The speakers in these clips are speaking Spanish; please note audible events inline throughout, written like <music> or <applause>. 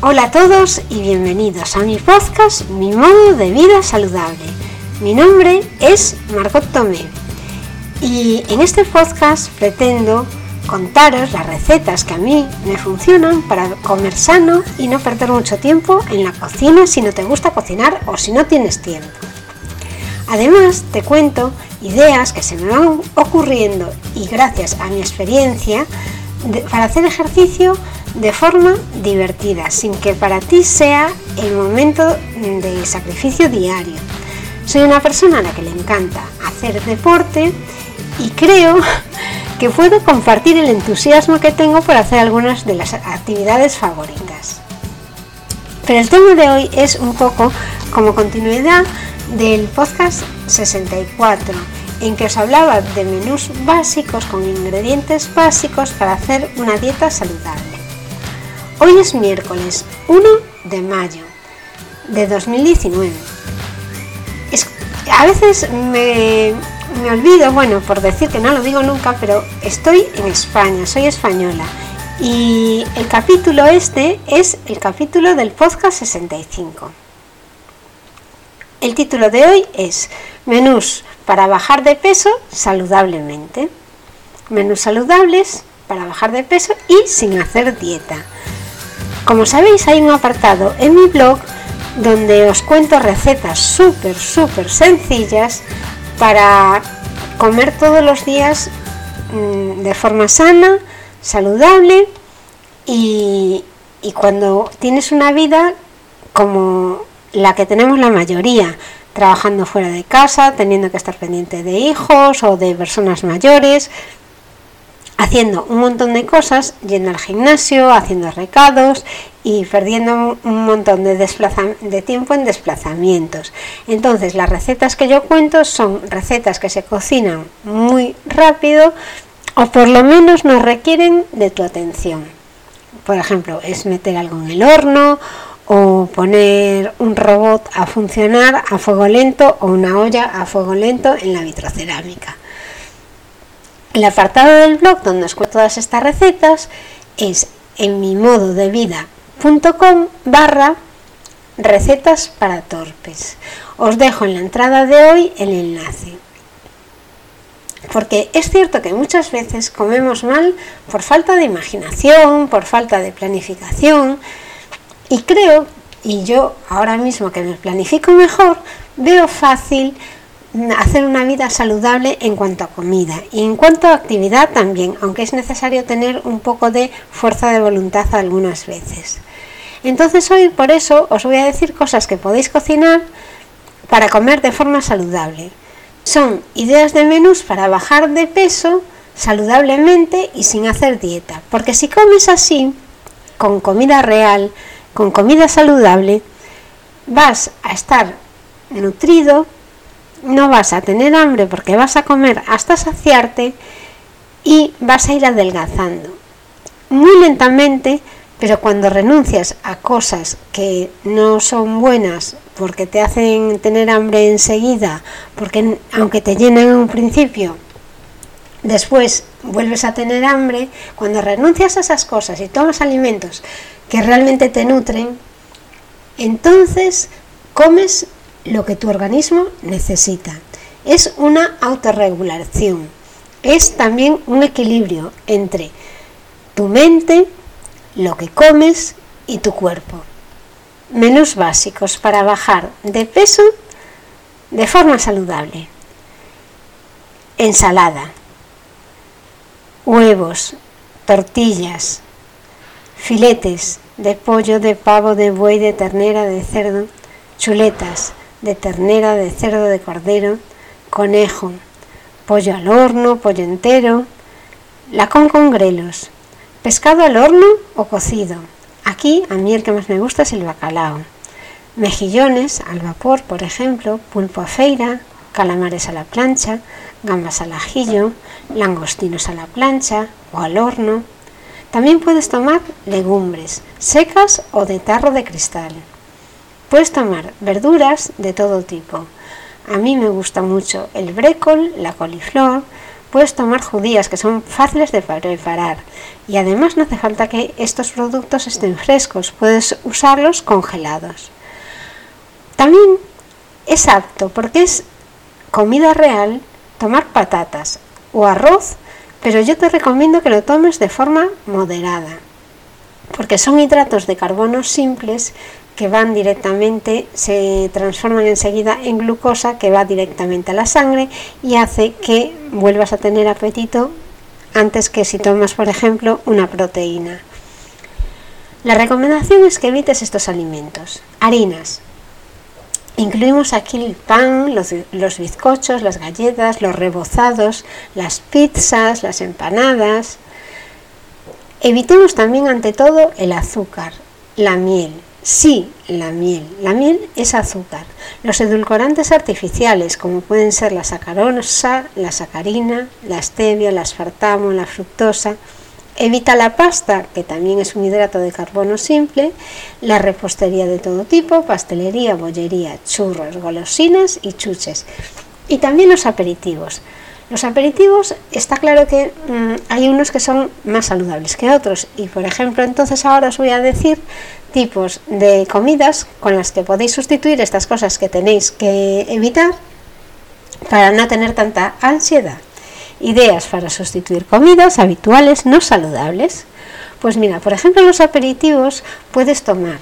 Hola a todos y bienvenidos a mi podcast Mi modo de vida saludable. Mi nombre es Margot Tomé y en este podcast pretendo contaros las recetas que a mí me funcionan para comer sano y no perder mucho tiempo en la cocina si no te gusta cocinar o si no tienes tiempo. Además te cuento ideas que se me van ocurriendo y gracias a mi experiencia para hacer ejercicio de forma divertida, sin que para ti sea el momento de sacrificio diario. Soy una persona a la que le encanta hacer deporte y creo que puedo compartir el entusiasmo que tengo por hacer algunas de las actividades favoritas. Pero el tema de hoy es un poco como continuidad del podcast 64, en que os hablaba de menús básicos con ingredientes básicos para hacer una dieta saludable. Hoy es miércoles 1 de mayo de 2019. a veces me, me olvido, bueno, por decir que no lo digo nunca, pero estoy en España, soy española. Y el capítulo este es el capítulo del podcast 65. El título de hoy es Menús para bajar de peso saludablemente. Menús saludables para bajar de peso y sin hacer dieta. Como sabéis, hay un apartado en mi blog donde os cuento recetas súper, súper sencillas para comer todos los días mm, de forma sana, saludable y, y cuando tienes una vida como la que tenemos la mayoría, trabajando fuera de casa, teniendo que estar pendiente de hijos o de personas mayores, haciendo un montón de cosas, yendo al gimnasio, haciendo recados y perdiendo un montón de, de tiempo en desplazamientos. Entonces las recetas que yo cuento son recetas que se cocinan muy rápido o por lo menos no requieren de tu atención. Por ejemplo, es meter algo en el horno o poner un robot a funcionar a fuego lento o una olla a fuego lento en la vitrocerámica. El apartado del blog donde os cuento todas estas recetas es en mi modo de vida.com barra recetas para torpes. Os dejo en la entrada de hoy el enlace. Porque es cierto que muchas veces comemos mal por falta de imaginación, por falta de planificación. Y creo, y yo ahora mismo que me planifico mejor, veo fácil hacer una vida saludable en cuanto a comida y en cuanto a actividad también, aunque es necesario tener un poco de fuerza de voluntad algunas veces. Entonces hoy por eso os voy a decir cosas que podéis cocinar para comer de forma saludable. Son ideas de menús para bajar de peso saludablemente y sin hacer dieta. Porque si comes así, con comida real, con comida saludable, vas a estar nutrido, no vas a tener hambre porque vas a comer hasta saciarte y vas a ir adelgazando. Muy lentamente, pero cuando renuncias a cosas que no son buenas porque te hacen tener hambre enseguida, porque aunque te llenen en un principio, después vuelves a tener hambre, cuando renuncias a esas cosas y tomas alimentos que realmente te nutren, entonces comes lo que tu organismo necesita. Es una autorregulación. Es también un equilibrio entre tu mente, lo que comes y tu cuerpo. Menús básicos para bajar de peso de forma saludable. Ensalada, huevos, tortillas, filetes de pollo, de pavo, de buey, de ternera, de cerdo, chuletas, de ternera, de cerdo, de cordero, conejo, pollo al horno, pollo entero, lacón con grelos, pescado al horno o cocido. Aquí a mí el que más me gusta es el bacalao. Mejillones al vapor, por ejemplo, pulpo a feira, calamares a la plancha, gambas al ajillo, langostinos a la plancha o al horno. También puedes tomar legumbres, secas o de tarro de cristal. Puedes tomar verduras de todo tipo. A mí me gusta mucho el brécol, la coliflor, puedes tomar judías que son fáciles de preparar y además no hace falta que estos productos estén frescos, puedes usarlos congelados. También es apto porque es comida real tomar patatas o arroz, pero yo te recomiendo que lo tomes de forma moderada, porque son hidratos de carbono simples que van directamente, se transforman enseguida en glucosa que va directamente a la sangre y hace que vuelvas a tener apetito antes que si tomas, por ejemplo, una proteína. La recomendación es que evites estos alimentos. Harinas, Incluimos aquí el pan, los, bizcochos, las galletas, los rebozados, las pizzas, las empanadas. Evitemos también ante todo el azúcar, la miel. Sí, la miel. La miel es azúcar. Los edulcorantes artificiales, como pueden ser la sacarosa, la sacarina, la stevia, la aspartamo, la fructosa, Evita la pasta, que también es un hidrato de carbono simple, la repostería de todo tipo, pastelería, bollería, churros, golosinas y chuches. Y también los aperitivos. Los aperitivos está claro que mm, hay unos que son más saludables que otros y por ejemplo entonces ahora os voy a decir tipos de comidas con las que podéis sustituir estas cosas que tenéis que evitar para no tener tanta ansiedad. Ideas para sustituir comidas habituales no saludables. Pues mira, por ejemplo, los aperitivos puedes tomar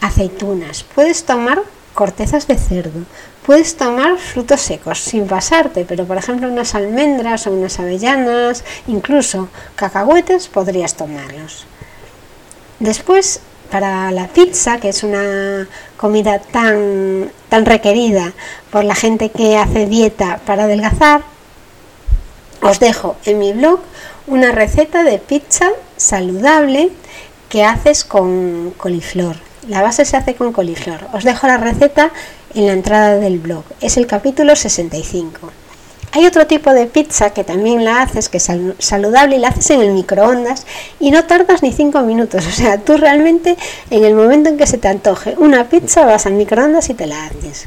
aceitunas, puedes tomar cortezas de cerdo, puedes tomar frutos secos sin pasarte, pero por ejemplo unas almendras o unas avellanas, incluso cacahuetes podrías tomarlos. Después, para la pizza, que es una comida tan, tan requerida por la gente que hace dieta para adelgazar, os dejo en mi blog una receta de pizza saludable que haces con coliflor. La base se hace con coliflor. Os dejo la receta en la entrada del blog. Es el capítulo 65. Hay otro tipo de pizza que también la haces, que es saludable y la haces en el microondas y no tardas ni 5 minutos. <laughs> O sea, tú realmente en el momento en que se te antoje una pizza vas al microondas y te la haces.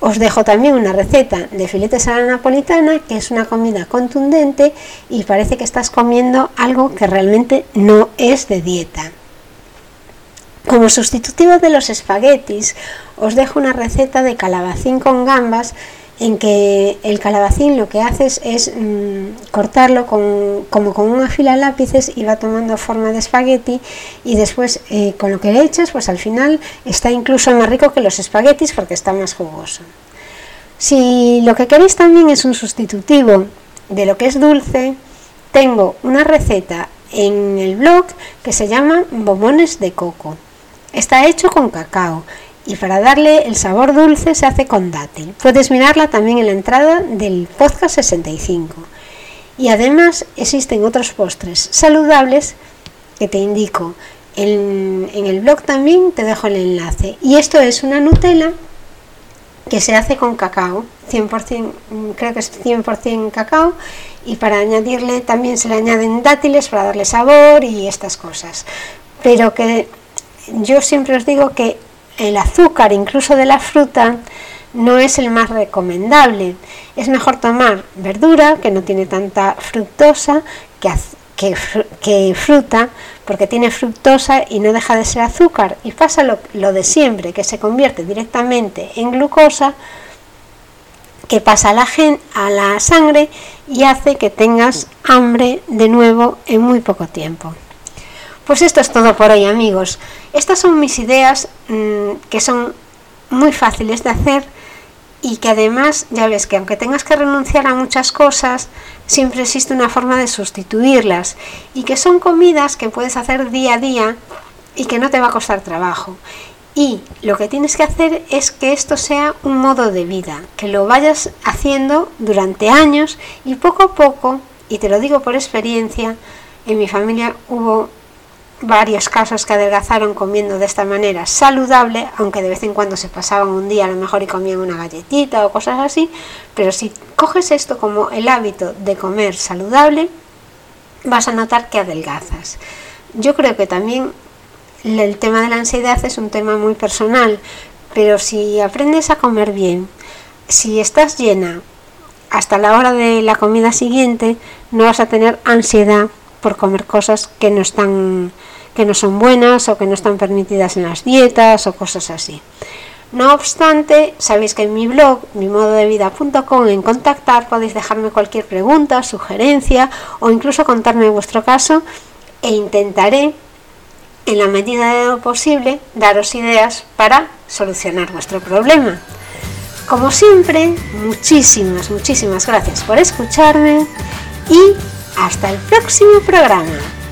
Os dejo también una receta de filetes a la napolitana, que es una comida contundente y parece que estás comiendo algo que realmente no es de dieta. Como sustitutivo de los espaguetis, os dejo una receta de calabacín con gambas en que el calabacín lo que haces es mm, cortarlo con, como con una fila de lápices y va tomando forma de espagueti y después eh, con lo que le echas pues al final está incluso más rico que los espaguetis porque está más jugoso. Si lo que queréis también es un sustitutivo de lo que es dulce, tengo una receta en el blog que se llama bombones de coco. Está hecho con cacao y para darle el sabor dulce se hace con dátil. Puedes mirarla también en la entrada del podcast 65. Y además existen otros postres saludables que te indico. En, en el blog también te dejo el enlace. Y esto es una Nutella que se hace con cacao, 100%, creo que es 100% cacao, y para añadirle también se le añaden dátiles para darle sabor y estas cosas. Pero que yo siempre os digo que el azúcar, incluso de la fruta, no es el más recomendable. Es mejor tomar verdura, que no tiene tanta fructosa, que, que, fruta, porque tiene fructosa y no deja de ser azúcar. Y pasa lo, de siempre, que se convierte directamente en glucosa, que pasa a la sangre y hace que tengas hambre de nuevo en muy poco tiempo. Pues esto es todo por hoy amigos. Estas son mis ideas mm, que son muy fáciles de hacer y que además ya ves que aunque tengas que renunciar a muchas cosas, siempre existe una forma de sustituirlas y que son comidas que puedes hacer día a día y que no te va a costar trabajo. Y lo que tienes que hacer es que esto sea un modo de vida, que lo vayas haciendo durante años y poco a poco, y te lo digo por experiencia, en mi familia hubo varios casos que adelgazaron comiendo de esta manera saludable, aunque de vez en cuando se pasaban un día a lo mejor y comían una galletita o cosas así, pero si coges esto como el hábito de comer saludable, vas a notar que adelgazas. Yo creo que también el tema de la ansiedad es un tema muy personal, pero si aprendes a comer bien, si estás llena hasta la hora de la comida siguiente no vas a tener ansiedad por comer cosas que no están que no son buenas o que no están permitidas en las dietas o cosas así. No obstante, sabéis que en mi blog, mimododevida.com, en contactar podéis dejarme cualquier pregunta, sugerencia o incluso contarme vuestro caso e intentaré, en la medida de lo posible, daros ideas para solucionar vuestro problema. Como siempre, muchísimas, muchísimas gracias por escucharme y hasta el próximo programa.